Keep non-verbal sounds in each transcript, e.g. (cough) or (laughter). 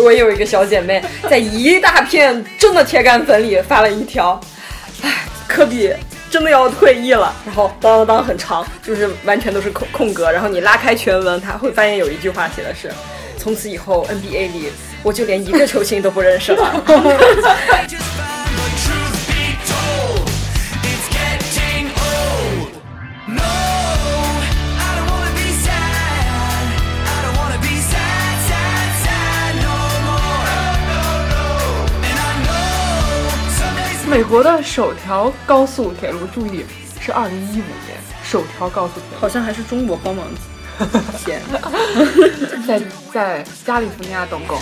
我有一个小姐妹，(laughs) 在一大片真的铁杆粉里发了一条，唉，科比真的要退役了。然后当当当很长，就是完全都是空空格。然后你拉开全文，他会发现有一句话写的是：从此以后 NBA 里我就连一个球星都不认识了。(laughs) (laughs) (laughs) 美国的首条高速铁路，注意是二零一五年首条高速铁路，好像还是中国帮忙建，在在加利福尼亚动工。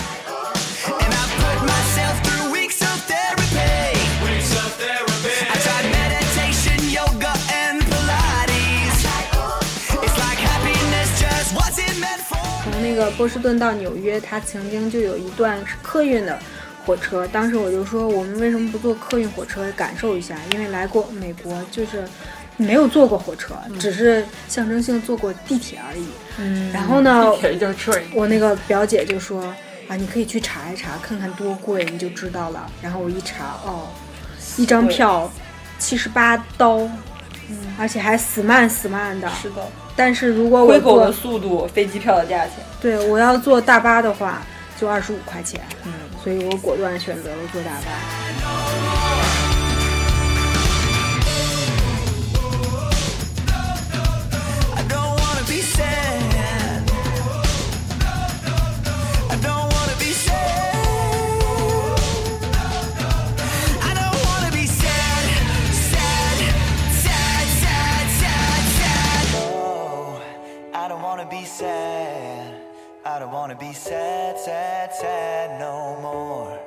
那个波士顿到纽约，它曾经就有一段客运的，火车。当时我就说，我们为什么不坐客运火车感受一下？因为来过美国，就是没有坐过火车，只是象征性坐过地铁而已。嗯，然后呢，(laughs) 我那个表姐就说啊，你可以去查一查，看看多贵，你就知道了。然后我一查，哦，一张票七十八刀，嗯，而且还死慢死慢的。是的，但是如果我的速度，飞机票的价钱。对，我要坐大巴的话，就二十五块钱。嗯，所以我果断选择了做打扮。I don't wanna be sad, sad, sad no more.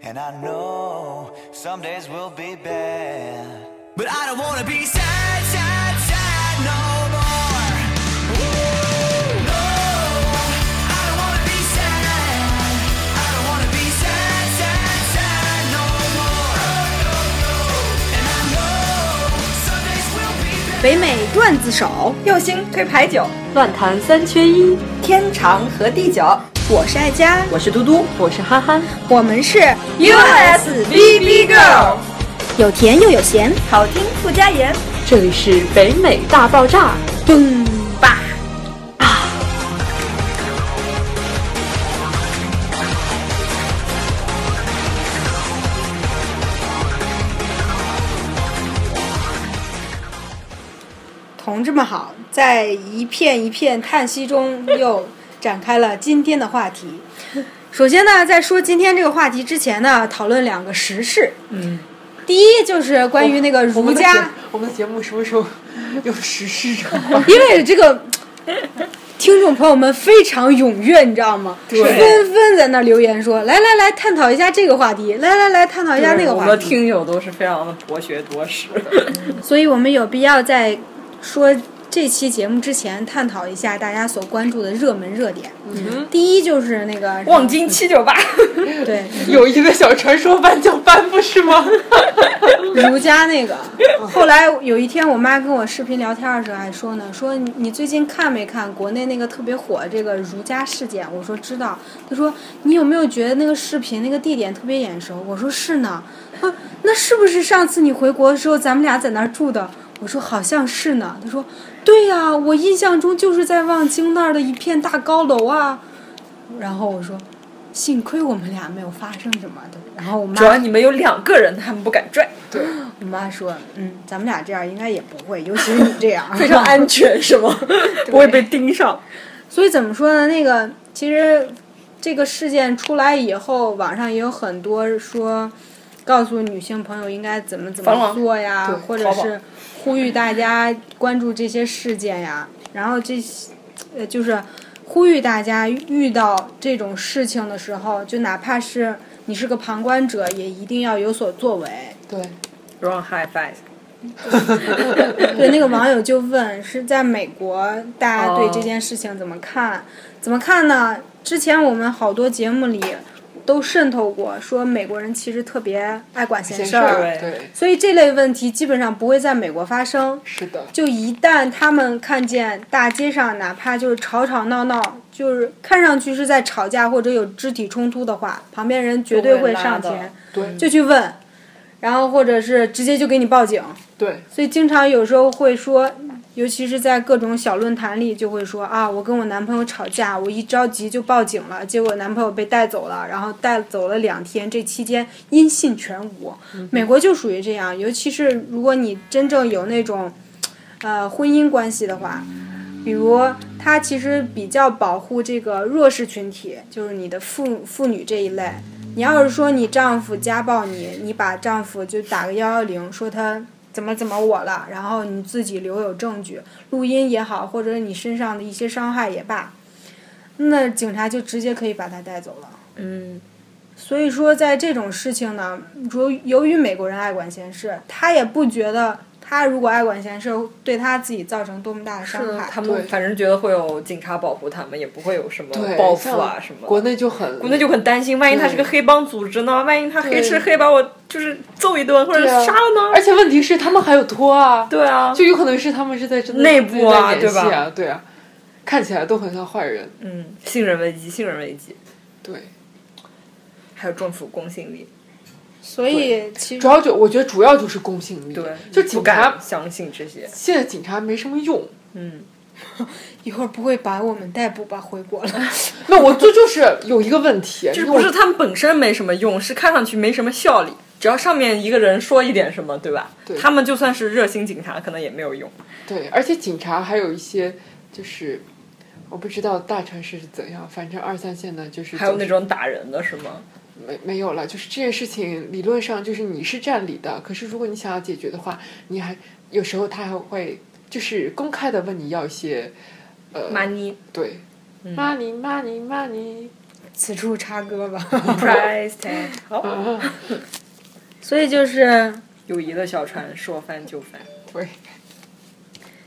And I know some days will be bad, but I don't wanna be sad. 北美段子手，右星推牌九，乱弹三缺一。天长和地久。我是爱佳，我是嘟嘟我是憨憨，我们是，USBB Girl，有甜又有咸，好听不加盐。这里是北美大爆炸。嘣好，在一片一片叹息中，又展开了今天的话题。(laughs) 首先呢，在说今天这个话题之前呢，讨论两个时事。嗯，第一就是关于那个儒家，我们的节目什么时候有实施这？(laughs) 因为这个听众朋友们非常踊跃，你知道吗？对纷纷在那留言说：“来来来，探讨一下这个话题，来来来，探讨一下那个话题我们的。听友都是非常的博学多识。(laughs) ”所以我们有必要在说这期节目之前，探讨一下大家所关注的热门热点。嗯，第一就是那个望京七九八，(laughs) 对 (laughs) 有一个小传说班叫班不是吗？(laughs) 儒家那个。后来有一天，我妈跟我视频聊天的时候还说呢，说你你最近看没看国内那个特别火这个儒家事件？我说知道。她说你有没有觉得那个视频那个地点特别眼熟？我说是呢。啊，那是不是上次你回国的时候咱们俩在那儿住的？我说好像是呢。他说对呀、我印象中就是在望京那儿的一片大高楼啊。然后我说。幸亏我们俩没有发生什么的，然后我妈主要你们有两个人，他们不敢拽，对我妈说，嗯，咱们俩这样应该也不会，尤其是你这样，(laughs) 非常安全是吗？(laughs) 不会被盯上。所以怎么说呢？那个其实这个事件出来以后，网上也有很多说，告诉女性朋友应该怎么怎么做呀，或者是呼吁大家关注这些事件呀。然后这些呃就是呼吁大家遇到这种事情的时候，就哪怕是你是个旁观者，也一定要有所作为。对，Wrong high five。(laughs) 对，那个网友就问是在美国，大家对这件事情怎么看？怎么看呢？之前我们好多节目里都渗透过，说美国人其实特别爱管闲事儿，对对，所以这类问题基本上不会在美国发生。是的，就一旦他们看见大街上哪怕就是吵吵闹闹，就是看上去是在吵架或者有肢体冲突的话，旁边人绝对会上前对就去问，然后或者是直接就给你报警。对，所以经常有时候会说，尤其是在各种小论坛里，就会说啊，我跟我男朋友吵架，我一着急就报警了，结果男朋友被带走了，然后带走了两天，这期间音信全无。美国就属于这样，尤其是如果你真正有那种，呃，婚姻关系的话，比如他其实比较保护这个弱势群体，就是你的妇妇女这一类。你要是说你丈夫家暴你，你把丈夫就打个幺幺零，说他怎么怎么我了，然后你自己留有证据，录音也好，或者你身上的一些伤害也罢，那警察就直接可以把他带走了。嗯，所以说，在这种事情呢，由由于美国人爱管闲事，他也不觉得他如果爱管闲事，对他自己造成多么大的伤害。他们反正觉得会有警察保护他们，也不会有什么，报复啊什么。国内就很，国内就很担心，万一他是个黑帮组织呢？万一他黑吃黑把我就是揍一顿或者杀了呢？而且问题是他们还有托啊，对啊，就有可能是他们是在真的内部啊对吧，对啊，看起来都很像坏人，嗯，信任危机，信任危机，对，还有政府公信力，所以其实主要就我觉得主要就是公信力，对，就不警察敢相信这些，现在警察没什么用，嗯，(laughs) 一会儿不会把我们逮捕吧？回国了。(laughs) 那我这就是有一个问题，(laughs) 就是不是他们本身没什么用，是看上去没什么效力。只要上面一个人说一点什么，对吧？对他们就算是热心警察，可能也没有用。对，而且警察还有一些就是。我不知道大城市是怎样，反正二三线的就是还有那种打人的是吗？没没有了，就是这件事情理论上就是你是占理的，可是如果你想要解决的话，你还有时候他还会就是公开的问你要一些呃 money 对、money money money，此处插歌吧。(laughs) price tag，好，(laughs) 所以就是 (laughs) 友谊的小船说翻就翻。对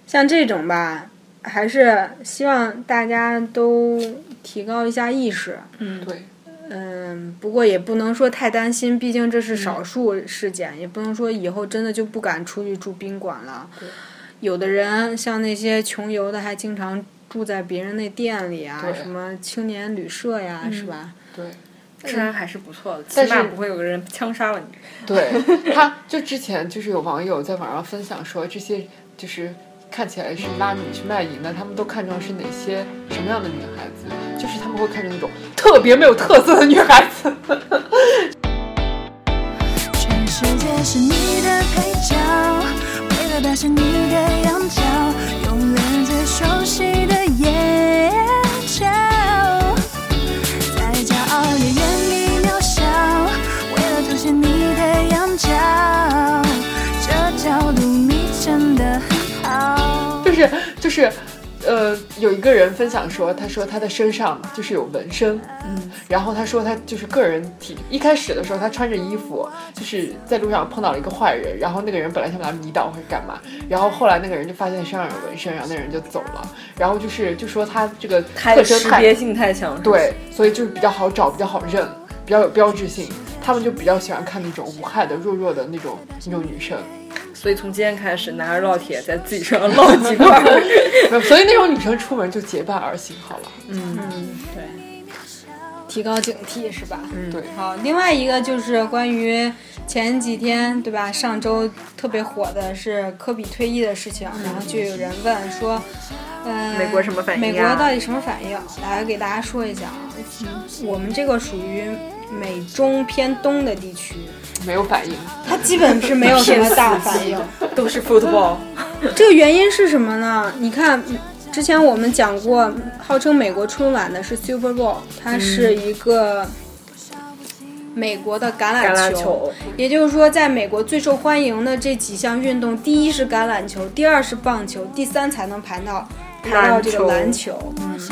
像这种吧，还是希望大家都提高一下意识。嗯对嗯，不过也不能说太担心，毕竟这是少数事件，也不能说以后真的就不敢出去住宾馆了。有的人像那些穷游的，还经常住在别人那店里啊，什么青年旅社呀，是吧？对治安还是不错的，起码不会有个人枪杀了你。对，(laughs) 他就之前就是有网友在网上分享说，这些就是看起来是拉你去卖淫的，他们都看中是哪些什么样的女孩子？就是他们会看着那种特别没有特色的女孩子。全世界是你的配角，为了表现你的样角，永远最熟悉的眼角，再骄傲也愿意渺小，为了凸显你的样角，这角度你真的很好。就是就是，呃，有一个人分享说，他说他的身上就是有纹身，嗯，然后他说他就是个人体，一开始的时候他穿着衣服，就是在路上碰到了一个坏人，然后那个人本来想把他迷倒或者干嘛，然后后来那个人就发现身上有纹身，然后那个人就走了，然后就是就说他这个太识别性太强，对，所以就是比较好找，比较好认，比较有标志性。他们就比较喜欢看那种无害的、弱弱的那种那种女生，所以从今天开始，拿着烙铁在自己身上烙几块 (laughs) 所以那种女生出门就结伴而行好了。嗯，对，提高警惕是吧？嗯对好，另外一个就是关于前几天对吧？上周特别火的是科比退役的事情，然后就有人问说，呃，美国什么反应美国到底什么反应？来给大家说一下啊，嗯我们这个属于美中偏东的地区，没有反应，他基本是没有 (laughs) 什么大反应。都是 football，(laughs) 这个原因是什么呢？你看，之前我们讲过，号称美国春晚的是 Super Bowl，它是一个美国的橄榄球。也就是说，在美国最受欢迎的这几项运动，第一是橄榄球，第二是棒球，第三才能排到排到这个篮篮球。是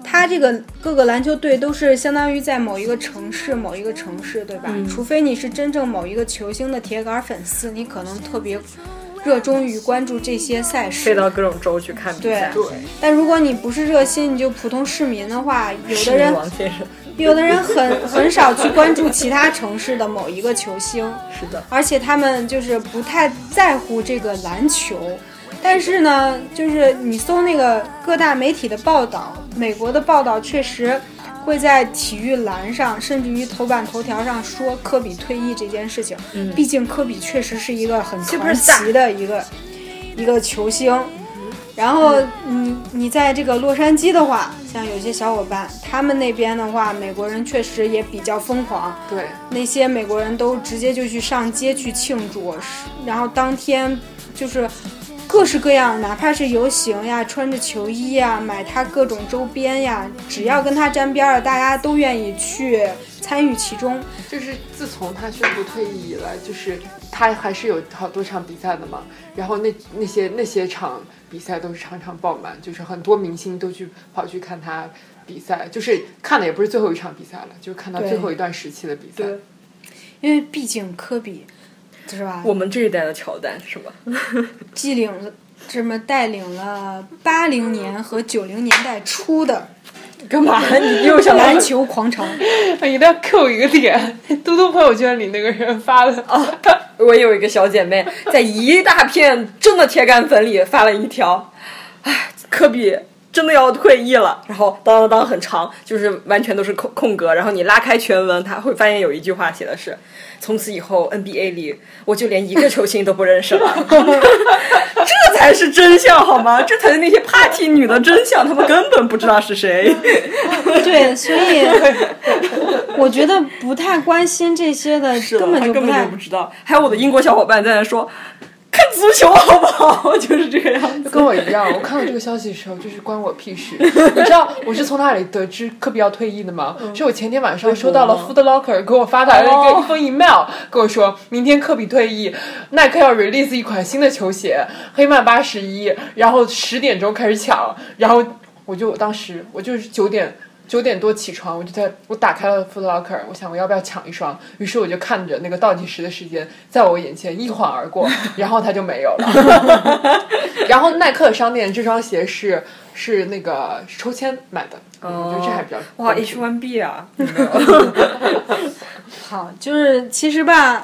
它这个各个篮球队都是相当于在某一个城市、某一个城市，对吧？除非你是真正某一个球星的铁杆粉丝，你可能特别热衷于关注这些赛事飞事。到各种州去看比赛。对，但如果你不是热心，你就普通市民的话，有的人有的人很很少去关注其他城市的某一个球星。是的，而且他们就是不太在乎这个篮球。但是呢，就是你搜那个各大媒体的报道，美国的报道确实会在体育栏上，甚至于头版头条上说科比退役这件事情。嗯毕竟科比确实是一个很传奇的一个一个球星。然后你你在这个洛杉矶的话，像有些小伙伴，他们那边的话，美国人确实也比较疯狂，对，那些美国人都直接就去上街去庆祝，是然后当天就是各式各样，哪怕是游行呀，穿着球衣呀，买他各种周边呀，只要跟他沾边儿的，大家都愿意去参与其中。就是自从他宣布退役以来，就是他还是有好多场比赛的嘛。然后那那些那些场比赛都是场场爆满，就是很多明星都去跑去看他比赛，就是看的也不是最后一场比赛了，就是看到最后一段时期的比赛。对因为毕竟科比，是吧？我们这一代的乔丹是吧？(laughs) 继领了这么带领了八零年和九零年代初的干嘛？你又想篮球狂潮。我一定要扣一个点，嘟嘟朋友圈里那个人发的啊，我有一个小姐妹，在一大片真的铁杆粉里发了一条，唉，科比真的要退役了，然后当当当很长，就是完全都是空空格，然后你拉开全文，他会发现有一句话写的是。从此以后，NBA 里我就连一个球星都不认识了，(laughs) 这才是真相好吗？这才是那些 party 女的真相，他们根本不知道是谁。(laughs) 对，所以我觉得不太关心这些的，是根本就不太他根本就不。知道。还有我的英国小伙伴在那说，看足球好不好？就是这个样子。跟我一样。我看到这个消息的时候，就是关我屁事。(laughs) 你知道我是从哪里得知科比要退役的吗？是我前天晚上收到了 Food Locker 给我发来了一个一封 email，跟我说明天科比退役，耐克要 release 一款新的球鞋，黑曼八十一，然后十点钟开始抢，然后我就当时我就是九点。九点多起床，我就在我打开了 Foot Locker，我想我要不要抢一双，于是我就看着那个倒计时的时间在我眼前一晃而过，(laughs) 然后它就没有了。(laughs) 然后耐克商店这双鞋是是那个抽签买的，嗯我觉得这还比较哇 H one B 啊，(laughs) 好，就是其实吧，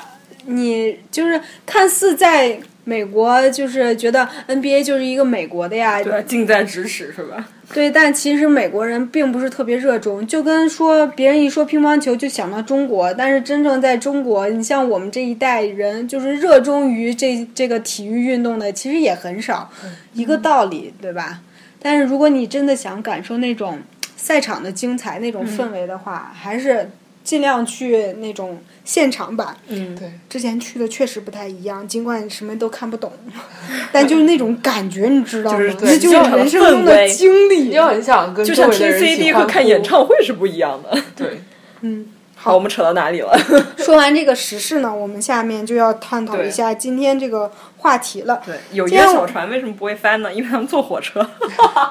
你就是看似在美国，就是觉得 NBA 就是一个美国的呀，对吧？近在咫尺是吧？对，但其实美国人并不是特别热衷，就跟说别人一说乒乓球就想到中国，但是真正在中国，你像我们这一代人，就是热衷于这这个体育运动的，其实也很少，一个道理，对吧？但是如果你真的想感受那种赛场的精彩、那种氛围的话，还是尽量去那种现场版。嗯，对，之前去的确实不太一样，尽管什么都看不懂，(laughs) 但就是那种感觉，你知道吗？就是那就是人生中的经历。就很想跟就像听 CD 和看演，唱会是不一样的。对，(laughs) 嗯，好，我们扯到哪里了？(laughs) 说完这个时事呢，我们下面就要探讨一下今天这个话题了。对，友谊的小船为什么不会翻呢？因为他们坐火车。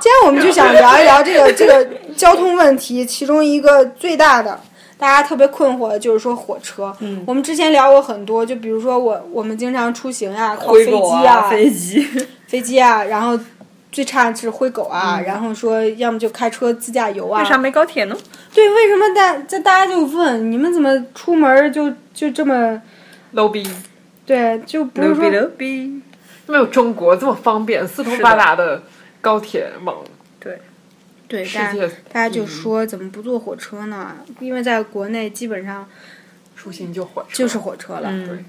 今天我们就想聊一聊这个这个交通问题，其中一个最大的，大家特别困惑的就是说火车。嗯，我们之前聊过很多，就比如说我我们经常出行呀，靠飞机啊，飞机。(laughs) 飞机啊，然后最差是灰狗啊，然后说要么就开车自驾游啊。为啥没高铁呢？对，为什么大这大家就问你们怎么出门就就这么 low 逼，对，就不是说。没有中国这么方便、四通八达的高铁网，对，对，大家大家就说怎么不坐火车呢？因为在国内基本上出行就火车，就是火车了，对，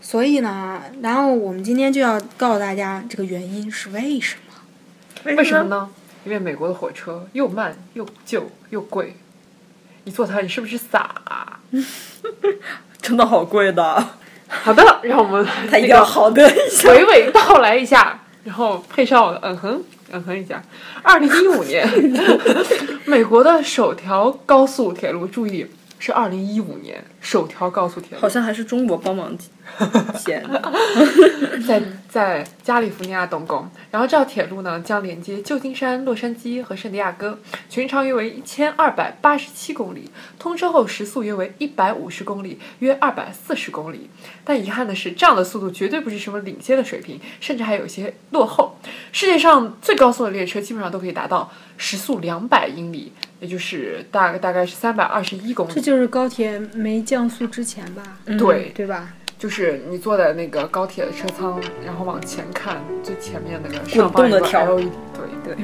所以呢，然后我们今天就要告诉大家这个原因是为什么。为什么？呢？因为美国的火车又慢又旧又贵，你坐它你是不是傻啊？(laughs) 真的好贵的，(laughs) 好的，让我们他一定要好的一下。娓娓道来一下，然后配上我的嗯哼嗯哼一下。二零一五年，(laughs) 美国的首条高速铁路，注意是二零一五年首条高速铁路好，像还是中国帮忙 (laughs) 天 (laughs) 在在加利福尼亚动工。然后这条铁路呢，将连接旧金山、洛杉矶和圣地亚哥，全长约为一千二百八十七公里，通车后时速约为一百五十公里，约二百四十公里。但遗憾的是，这样的速度绝对不是什么领先的水平，甚至还有一些落后。世界上最高速的列车基本上都可以达到时速两百英里，也就是大概大概是三百二十一公里。这就是高铁没降速之前吧？对，对吧？就是你坐在那个高铁的车舱，然后往前看，最前面那个上方的条对对。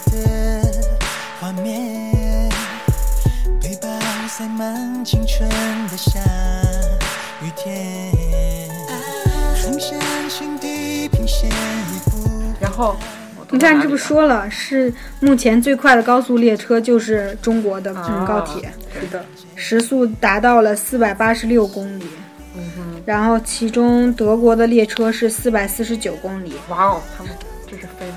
的画面，背包塞满青春的下雨天，地平线后你看，这不说说了，是目前最快的高速列车就是中国的嗯高铁，是的，时速达到了四百八十六公里。嗯然后其中德国的列车是四百四十九公里，哇哦，他们这是飞了。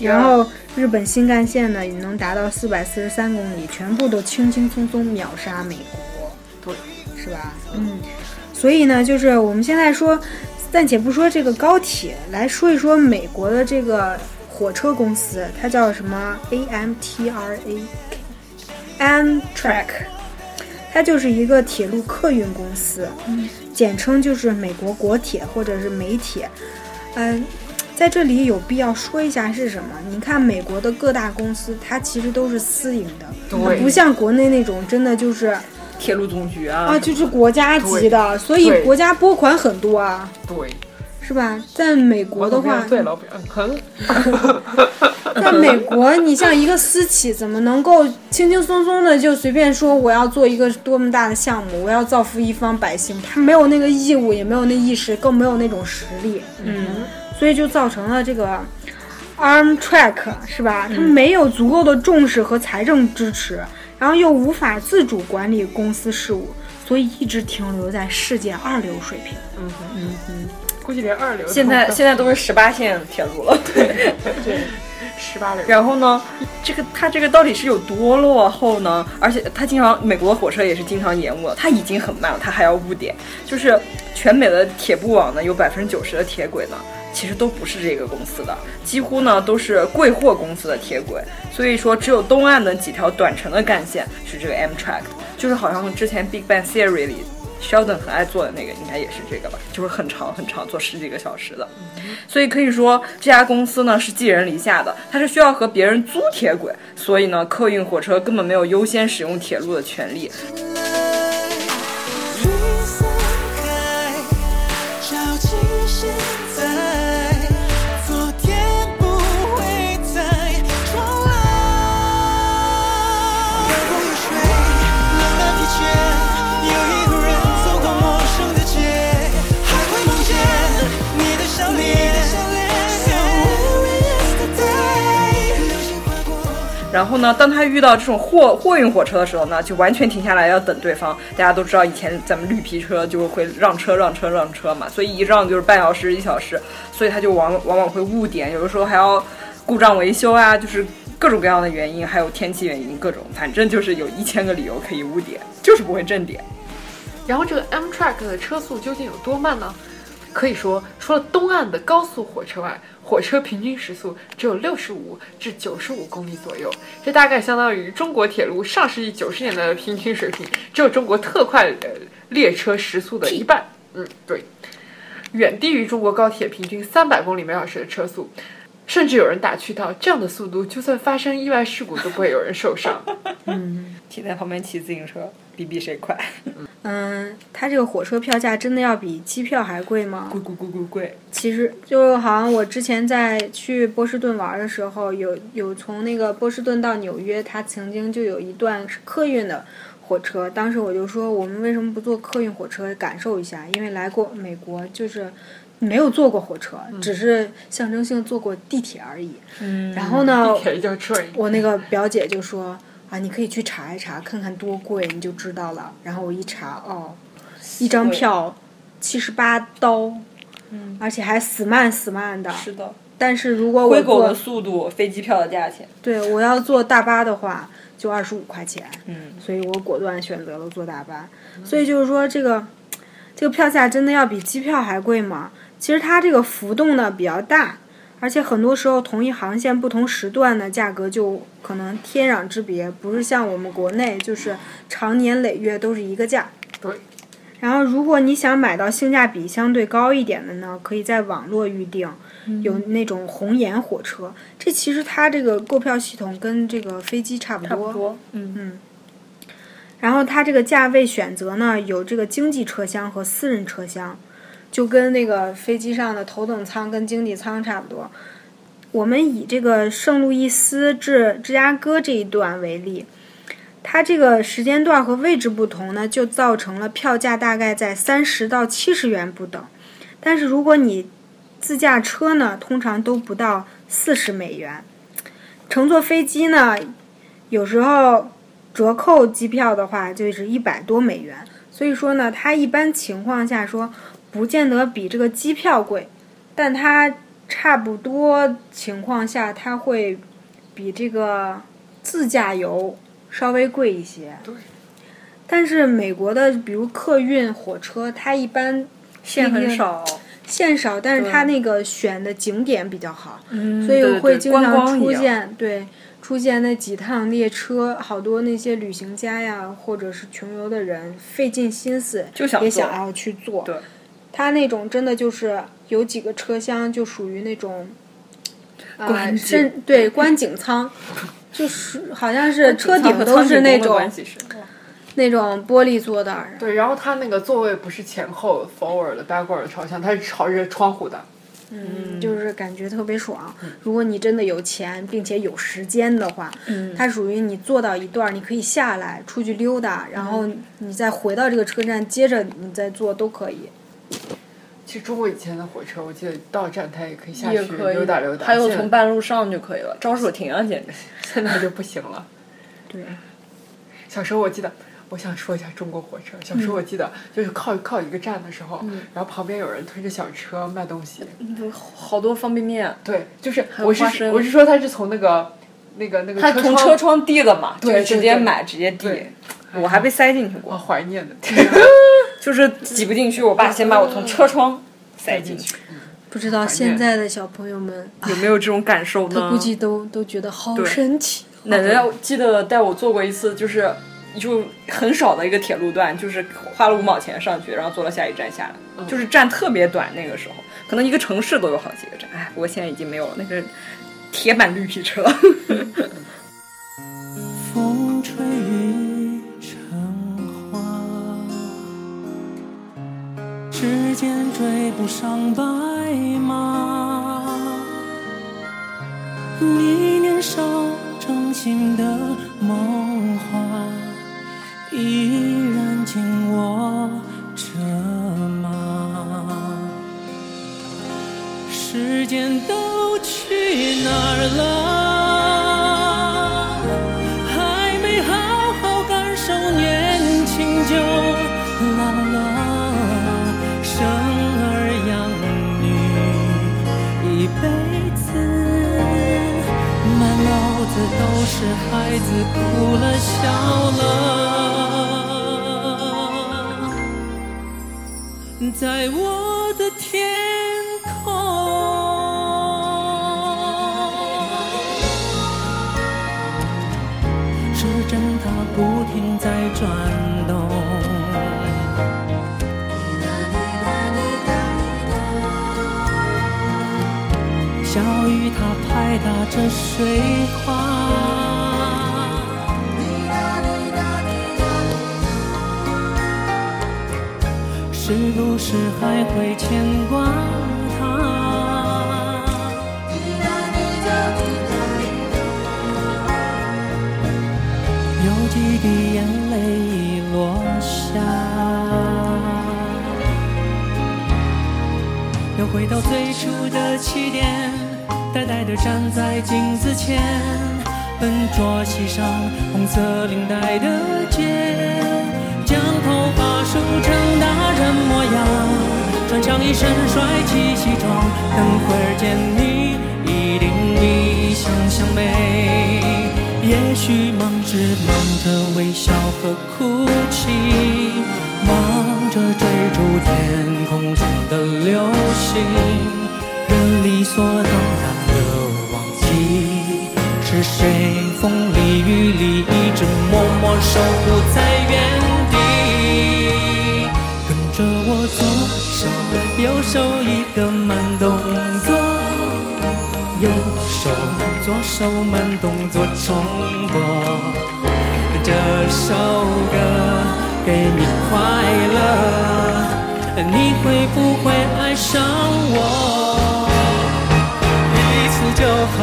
然后日本新干线呢也能达到四百四十三公里，全部都轻轻松松秒杀美国，对，是吧？嗯，所以呢，就是我们现在说，暂且不说这个高铁，来说一说美国的这个火车公司，它叫什么？AMTRA，Amtrak，它就是一个铁路客运公司，简称就是美国国铁或者是美铁。嗯、在这里有必要说一下是什么？你看美国的各大公司，它其实都是私营的，对不像国内那种真的就是铁路总局啊，啊，就是国家级的，所以国家拨款很多啊，对，是吧？在美国的话，对老表很。(laughs) 在美国，你像一个私企，怎么能够轻轻松松的就随便说我要做一个多么大的项目，我要造福一方百姓？他没有那个义务，也没有那意识，更没有那种实力，嗯，所以就造成了这个 Armtrack 是吧？他没有足够的重视和财政支持，然后又无法自主管理公司事务，所以一直停留在世界二流水平。嗯哼嗯哼估计连二流现在现在都是十八线铁路了，对对。十八流。然后呢，这个他这个到底是有多落后呢？而且他经常美国的火车也是经常延误的，它已经很慢了，他还要误点。就是全美的铁布网呢，有百分之九十的铁轨呢，其实都不是这个公司的，几乎呢都是贵货公司的铁轨。所以说，只有东岸的几条短程的干线是这个 Amtrak，就是好像之前 Big Bang Theory 里 Sheldon 很爱坐的那个，应该也是这个吧，就是很长很长，坐十几个小时的。所以可以说这家公司呢是寄人篱下的，它是需要和别人租铁轨，所以呢客运火车根本没有优先使用铁路的权利。然后呢，当他遇到这种货货运火车的时候呢，就完全停下来要等对方。大家都知道以前咱们绿皮车就会让车让车让车嘛，所以一让就是半小时一小时，所以他就往往往会误点，有的时候还要故障维修啊，就是各种各样的原因，还有天气原因，各种反正就是有一千个理由可以误点，就是不会正点。然后这个 Amtrak 的车速究竟有多慢呢？可以说，除了东岸的高速火车外，火车平均时速只有六十五至九十五公里左右，这大概相当于中国铁路上世纪九十年代的平均水平，只有中国特快呃列车时速的一半。嗯，对，远低于中国高铁平均三百公里每小时的车速。甚至有人打趣到，这样的速度，就算发生意外事故，都不会有人受伤。(laughs) 嗯停在旁边骑自行车，比比谁快，(laughs) 嗯，它这个火车票价真的要比机票还贵吗？贵贵贵贵贵。其实就好像我之前在去波士顿玩的时候，有有从那个波士顿到纽约，它曾经就有一段是客运的火车。当时我就说，我们为什么不坐客运火车感受一下？因为来过美国，就是没有坐过火车，只是象征性坐过地铁而已。嗯然后呢，地铁叫 train，我那个表姐就说啊，你可以去查一查，看看多贵，你就知道了。然后我一查，哦，一张票七十八刀，嗯，而且还死慢死慢的，是的，但是如果我灰狗的坐速度，飞机票的价钱。对我要坐大巴的话，就二十五块钱。嗯，所以我果断选择了坐大巴。所以就是说，这个这个票价真的要比机票还贵吗？其实它这个浮动呢比较大，而且很多时候同一航线不同时段的价格就可能天壤之别，不是像我们国内就是常年累月都是一个价。对。然后，如果你想买到性价比相对高一点的呢，可以在网络预定，有那种红眼火车。这其实它这个购票系统跟这个飞机差不多。差不多。嗯然后它这个价位选择呢，有这个经济车厢和私人车厢，就跟那个飞机上的头等舱跟经济舱差不多。我们以这个圣路易斯至芝加哥这一段为例，它这个时间段和位置不同呢，就造成了票价大概在三十到七十元不等。但是如果你自驾车呢，通常都不到四十美元。乘坐飞机呢，有时候折扣机票的话就是一百多美元。所以说呢，它一般情况下说不见得比这个机票贵，但它差不多情况下它会比这个自驾游稍微贵一些。对。但是美国的比如客运火车，它一般线很少，线少，但是它那个选的景点比较好，嗯所以会经常出现对出现那几趟列车，好多那些旅行家呀，或者是穷游的人费尽心思就想也想要去坐。对，它那种真的就是有几个车厢就属于那种，呃，观景。甚对观景舱，(laughs) 就是好像是车顶都是那种那种玻璃做的，对，然后它那个座位不是前后 forward 的 backward 的朝向，它是朝着窗户的。嗯，就是感觉特别爽。如果你真的有钱并且有时间的话，嗯。它属于你坐到一段，你可以下来出去溜达，然后你再回到这个车站，接着你再坐都可以。其实中国以前的火车，我记得到站台也可以下去溜达溜达，还有从半路上就可以了，招手停啊，简直。(laughs) 现在就不行了。(laughs) 对，小时候我记得，我想说一下中国火车。小时候我记得，就是靠靠一个站的时候，然后旁边有人推着小车卖东西。好多方便面，对，就是我是我是说他是从那个那个那个他从车窗递的嘛，对就是直接买直接递。我还被塞进去我过，怀念的，(laughs) 就是挤不进去，我爸先把我从车窗塞进去。不知道现在的小朋友们，有没有这种感受呢？他估计都都觉得好神奇。奶奶记得带我坐过一次，就是就很少的一个铁路段，就是花了五毛钱上去，然后坐到下一站下来，就是站特别短。那个时候，可能一个城市都有好几个站。哎，不过现在已经没有了，那个铁板绿皮车。(laughs) 时间追不上白马。你年少掌心的梦话，依然紧握着吗？时间都去哪儿了？孩子哭了笑了，在我的天空。时针它不停在转动，小雨它拍打着水花。是不是还会牵挂他？有几滴眼泪已落下，又回到最初的起点，呆呆地站在镜子前，笨拙系上红色领带的结，将头发梳成样，穿上一身帅气西装，等会儿见你一定比想象美。也许忙是忙着微笑和哭泣，忙着追逐天空中的流星，人理所当然的忘记是谁。风里雨里一直默默守护在原地。着我左手右手一个慢动作。右手左手慢动作重播，这首歌给你快乐，你会不会爱上我？一次就好，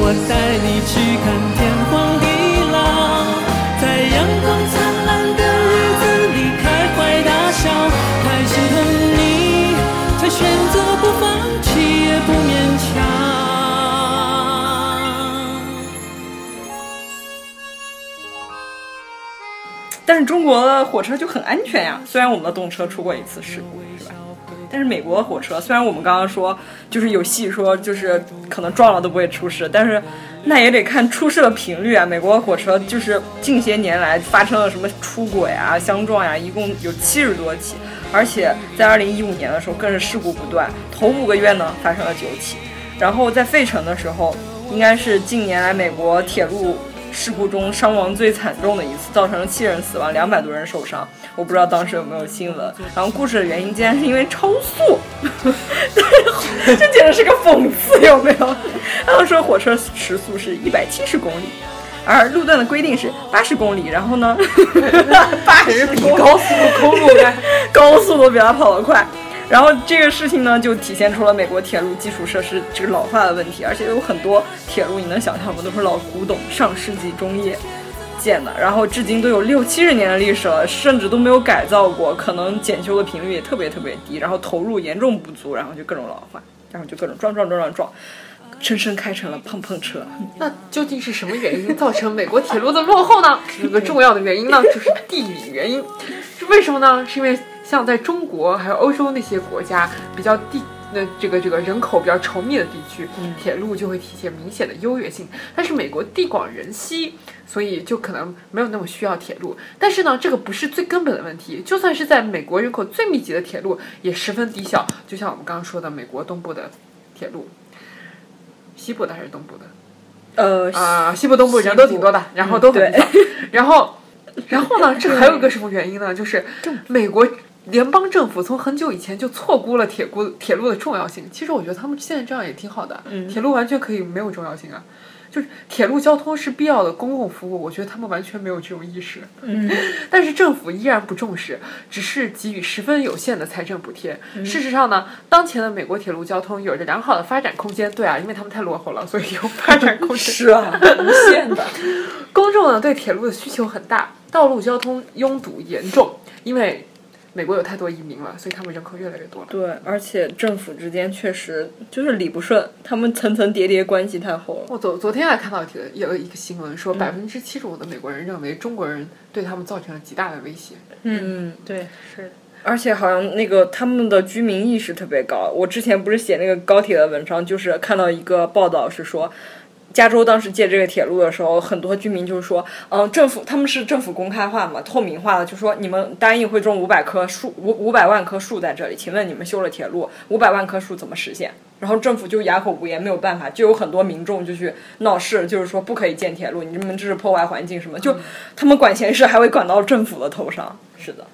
我带你去看天荒地中国的火车就很安全呀，虽然我们的动车出过一次事故，是吧？但是美国的火车，虽然我们刚刚说就是有戏说就是可能撞了都不会出事，但是那也得看出事的频率啊。美国的火车就是近些年来发生了什么出轨啊、相撞呀、一共有七十多起，而且在二零一五年的时候更是事故不断，头五个月呢发生了九起，然后在费城的时候，应该是近年来美国铁路。事故中伤亡最惨重的一次，造成了七人死亡，两百多人受伤。我不知道当时有没有新闻。然后故事的原因竟然是因为超速，(laughs) 这简直是个讽刺，有没有？他们说火车时速是一百七十公里，而路段的规定是八十公里。然后呢，(laughs) 八十比 (laughs) 高速公路还高速都比它跑得快。然后这个事情呢，就体现出了美国铁路基础设施这个老化的问题，而且有很多铁路，你能想象吗？都是老古董，上世纪中叶建的，然后至今都有六七十年的历史了，甚至都没有改造过，可能检修的频率也特别特别低，然后投入严重不足，然后就各种老化，然后就各种撞撞撞撞撞，生生开成了碰碰车。那究竟是什么原因造成美国铁路的落后呢？有个重要的原因呢，就是地理原因。是为什么呢？是因为像在中国还有欧洲那些国家比较地那这个这个人口比较稠密的地区，铁路就会体现明显的优越性。但是美国地广人稀，所以就可能没有那么需要铁路。但是呢，这个不是最根本的问题。就算是在美国人口最密集的铁路，也十分低效。就像我们刚刚说的，美国东部的铁路，西部的还是东部的？呃啊、西部、东部人都挺多的，然后都很低效。然后，然后呢，这还有一个什么原因呢？就是美国联邦政府从很久以前就错估了铁路铁路的重要性。其实我觉得他们现在这样也挺好的，铁路完全可以没有重要性啊。就是铁路交通是必要的公共服务，我觉得他们完全没有这种意识。嗯，(laughs) 但是政府依然不重视，只是给予十分有限的财政补贴。事实上呢，当前的美国铁路交通有着良好的发展空间。对啊，因为他们太落后了，所以有发展空间。(laughs) 是啊，无限的。(laughs) 公众呢对铁路的需求很大，道路交通拥堵严重，因为美国有太多移民了，所以他们人口越来越多了。对，而且政府之间确实就是理不顺，他们层层叠叠关系太厚了。我昨昨天还看到一个有一个新闻说，百分之七十五的美国人认为中国人对他们造成了极大的威胁。嗯，对，是。而且好像那个他们的居民意识特别高。我之前不是写那个高铁的文章，就是看到一个报道是说。加州当时建这个铁路的时候，很多居民就是说，嗯，政府他们是政府公开化嘛，透明化的，就说你们答应会种五百棵树，五五百万棵树在这里，请问你们修了铁路，五百万棵树怎么实现？然后政府就哑口无言，没有办法，就有很多民众就去闹事，就是说不可以建铁路，你们这是破坏环境什么？就他们管闲事还会管到政府的头上。是的，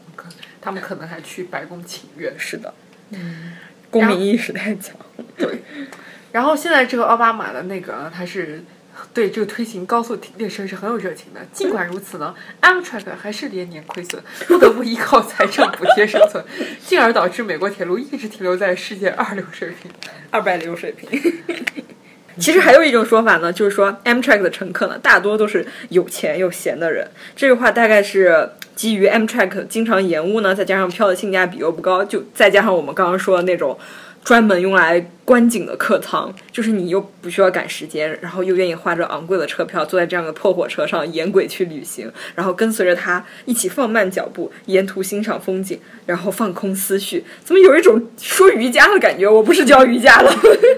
他们可能还去白宫请愿。是的，嗯，公民意识太强。对。然后现在这个奥巴马的那个，他是对这个推行高速列车是很有热情的。尽管如此呢，Amtrak 还是连年亏损，不得不依靠财政补贴生存，进而导致美国铁路一直停留在世界二流水平、二百流水平。(laughs) 其实还有一种说法呢，就是说 Amtrak 的乘客呢，大多都是有钱又闲的人。这句话大概是基于 Amtrak 经常延误呢，再加上票的性价比又不高，就再加上我们刚刚说的那种。专门用来观景的客舱，就是你又不需要赶时间，然后又愿意花着昂贵的车票坐在这样的破火车上沿轨去旅行，然后跟随着他一起放慢脚步，沿途欣赏风景，然后放空思绪。怎么有一种说瑜伽的感觉？我不是教瑜伽的，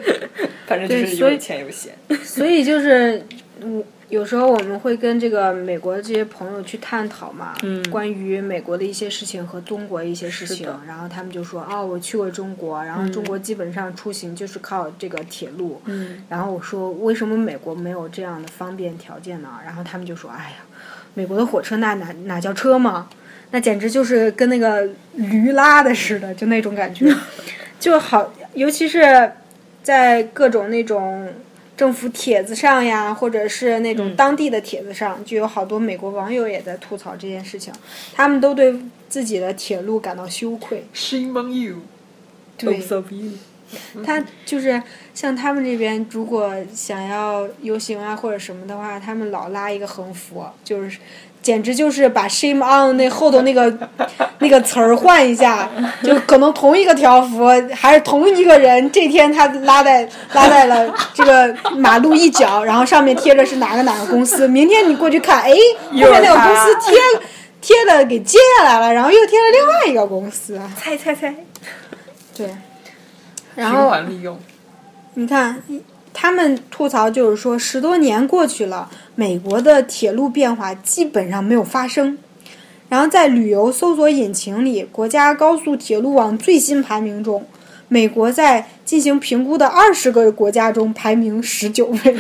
(laughs) 反正就是有钱有闲。所以就是，嗯，(laughs) 有时候我们会跟这个美国的这些朋友去探讨嘛，嗯。关于美国的一些事情和中国一些事情，然后他们就说，哦，我去过中国，然后中国基本上出行就是靠这个铁路，嗯，然后我说为什么美国没有这样的方便条件呢？然后他们就说，哎呀，美国的火车那哪哪叫车嘛，那简直就是跟那个驴拉的似的，就那种感觉，(laughs) 就好，尤其是在各种那种政府帖子上呀，或者是那种当地的帖子上，就有好多美国网友也在吐槽这件事情，他们都对自己的铁路感到羞愧。Shame on you！对，Both of you 他就是像他们这边，如果想要游行啊或者什么的话，他们老拉一个横幅，就是简直就是把 shame on 那后头那个 (laughs) 那个词儿换一下，就可能同一个条幅还是同一个人，这天他拉在拉在了这个马路一角，然后上面贴着是哪个哪个公司，明天你过去看，哎，后面那个公司贴贴的给揭下来了，然后又贴了另外一个公司，猜猜猜，对，然后。你看，他们吐槽就是说，十多年过去了，美国的铁路变化基本上没有发生。然后在旅游搜索引擎里，国家高速铁路网最新排名中，美国在进行评估的二十个国家中排名十九位。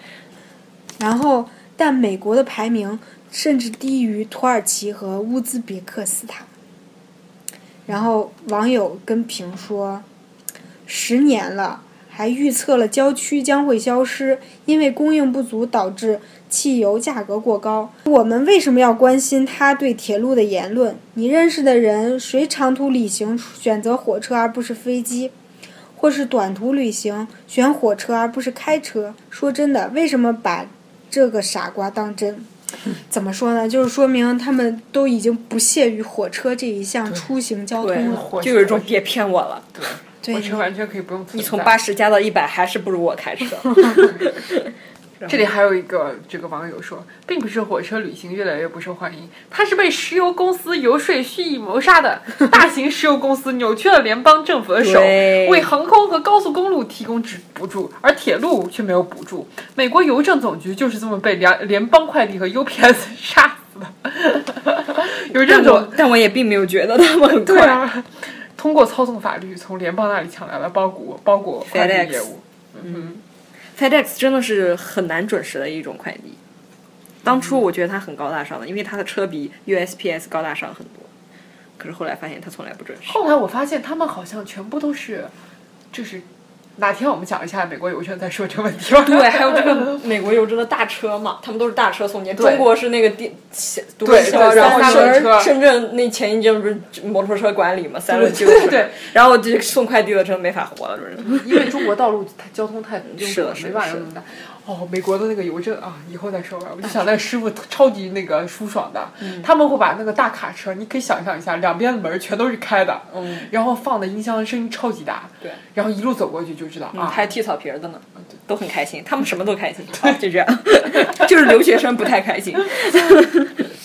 (laughs) 然后，但美国的排名甚至低于土耳其和乌兹别克斯坦。然后网友跟评说，十年了，还预测了郊区将会消失，因为供应不足导致汽油价格过高。我们为什么要关心他对铁路的言论？你认识的人谁长途旅行选择火车而不是飞机？或是短途旅行选火车而不是开车？说真的，为什么把这个傻瓜当真？怎么说呢？就是说明他们都已经不屑于火车这一项出行交通了。火，就有一种别骗我了，对火车完全可以不用。你从八十加到一百，还是不如我开车。(laughs) 这里还有一个这个网友说，并不是火车旅行越来越不受欢迎，它是被石油公司游说蓄意谋杀的。(laughs) 大型石油公司扭曲了联邦政府的手，为航空和高速公路提供支补助，而铁路却没有补助。美国邮政总局就是这么被联联邦快递和 UPS (laughs) 杀死的。(laughs) 有这但种我但我也并没有觉得他们很对快。啊，通过操纵法律从联邦那里抢来了包裹包裹快递业务。嗯 FedEx 真的是很难准时的一种快递。当初我觉得它很高大上的，因为它的车比 USPS 高大上很多。可是后来发现它从来不准时。后来我发现他们好像全部都是，就是哪天我们讲一下美国邮政再说这个问题吧。对，还有这个美国邮政的大车嘛，他们都是大车送件。中国是那个电对轮车，然后三轮车深圳那前一阵不是摩托车管理嘛，三轮机动车对，然后这送快递的真没法活了，不是。因为中国道路它交通太堵了，没办法那么大。哦，美国的那个邮政啊，以后再说吧。我就想那个师傅超级那个舒爽的，嗯。他们会把那个大卡车，你可以想象一下，两边的门全都是开的，嗯，然后放的音箱声音超级大，对，然后一路走过去就知道啊，还剃草皮儿的呢，都很开心，他们什么都开心，啊 (laughs) 就这样，就是留学生不太开心。(laughs)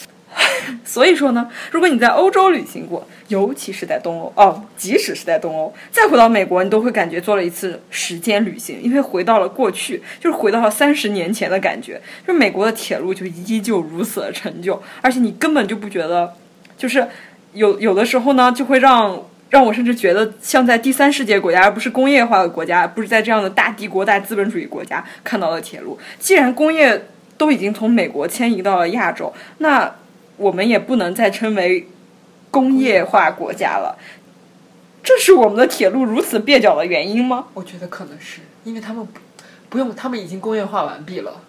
所以说呢，如果你在欧洲旅行过，尤其是在东欧哦，即使是在东欧，再回到美国，你都会感觉做了一次时间旅行，因为回到了过去，就是回到了三十年前的感觉。就是美国的铁路就依旧如此的陈旧，而且你根本就不觉得，就是有有的时候呢，就会让让我甚至觉得像在第三世界国家，而不是工业化的国家，不是在这样的大帝国、大资本主义国家看到的铁路。既然工业都已经从美国迁移到了亚洲，那我们也不能再称为工业化国家了。这是我们的铁路如此蹩脚的原因吗？我觉得可能是因为他们不不用，他们已经工业化完毕了。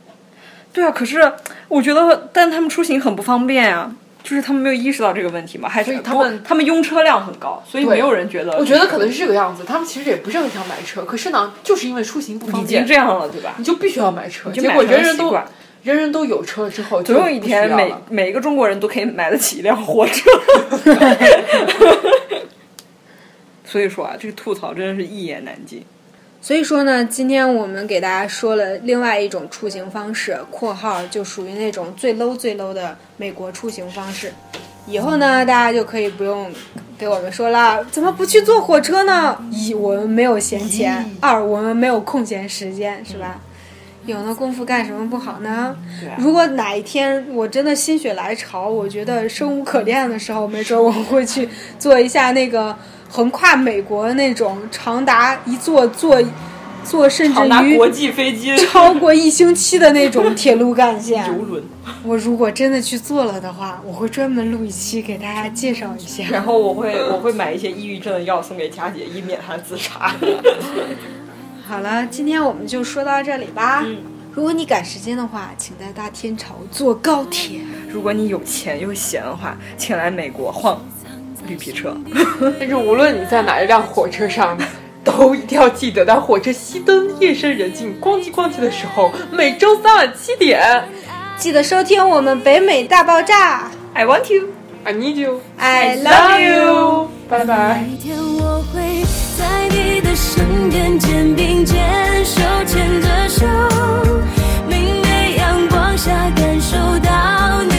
对啊，可是我觉得，但他们出行很不方便啊。就是他们没有意识到这个问题嘛，还是他们他们拥车量很高，所以没有人觉得。我觉得可能是这个样子，他们其实也不是很想买车，可是呢，就是因为出行不方便已经便，这样了，对吧你？就必须要买车。就结果人人都人人都有车之后，总有一天，每每一个中国人都可以买得起一辆火车。(laughs) 所以说啊，这个吐槽真的是一言难尽。所以说呢，今天我们给大家说了另外一种出行方式（括号就属于那种最 low 最 low 的美国出行方式）。以后呢，大家就可以不用给我们说了，怎么不去坐火车呢？一，我们没有闲钱；二，我们没有空闲时间，是吧？有那功夫干什么不好呢？啊如果哪一天我真的心血来潮，我觉得生无可恋的时候，没准我会去做一下那个横跨美国那种长达一坐坐坐甚至于国际飞机超过一星期的那种铁路干线。(laughs) 游轮，我如果真的去做了的话，我会专门录一期给大家介绍一下。然后我会我会买一些抑郁症的药送给佳姐，以免她自杀。(laughs) 好了，今天我们就说到这里吧。如果你赶时间的话，请在大天朝坐高铁。如果你有钱又闲的话，请来美国晃绿皮车。(laughs) 但是无论你在哪一辆火车上，都一定要记得，当火车熄灯、夜深人静、咣叽咣叽的时候，每周三晚七点记得收听我们北美大爆炸。I want you。，I need you，I love love you you。拜拜。身边肩并肩，手牵着手，明媚阳光下感受到你。